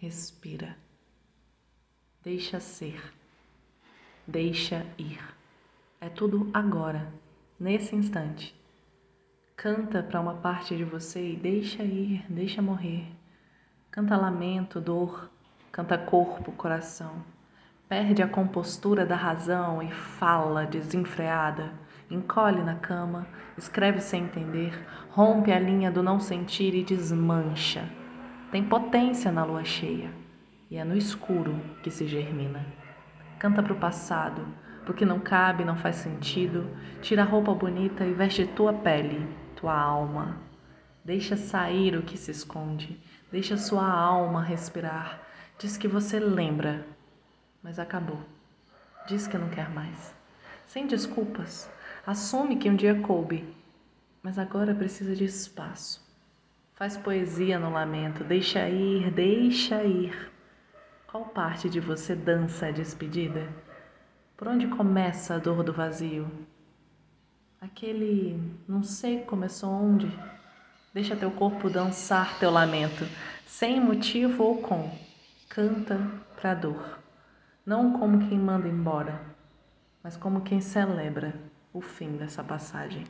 respira. Deixa ser. Deixa ir. É tudo agora, nesse instante. Canta para uma parte de você e deixa ir, deixa morrer. Canta lamento, dor, canta corpo, coração. Perde a compostura da razão e fala desenfreada. Encolhe na cama, escreve sem entender, rompe a linha do não sentir e desmancha. Tem potência na lua cheia e é no escuro que se germina. Canta para o passado, porque não cabe, não faz sentido. Tira a roupa bonita e veste tua pele, tua alma. Deixa sair o que se esconde, deixa sua alma respirar. Diz que você lembra, mas acabou. Diz que não quer mais. Sem desculpas, assume que um dia coube, mas agora precisa de espaço. Faz poesia no lamento, deixa ir, deixa ir. Qual parte de você dança a despedida? Por onde começa a dor do vazio? Aquele não sei começou onde? Deixa teu corpo dançar teu lamento, sem motivo ou com. Canta pra dor, não como quem manda embora, mas como quem celebra o fim dessa passagem.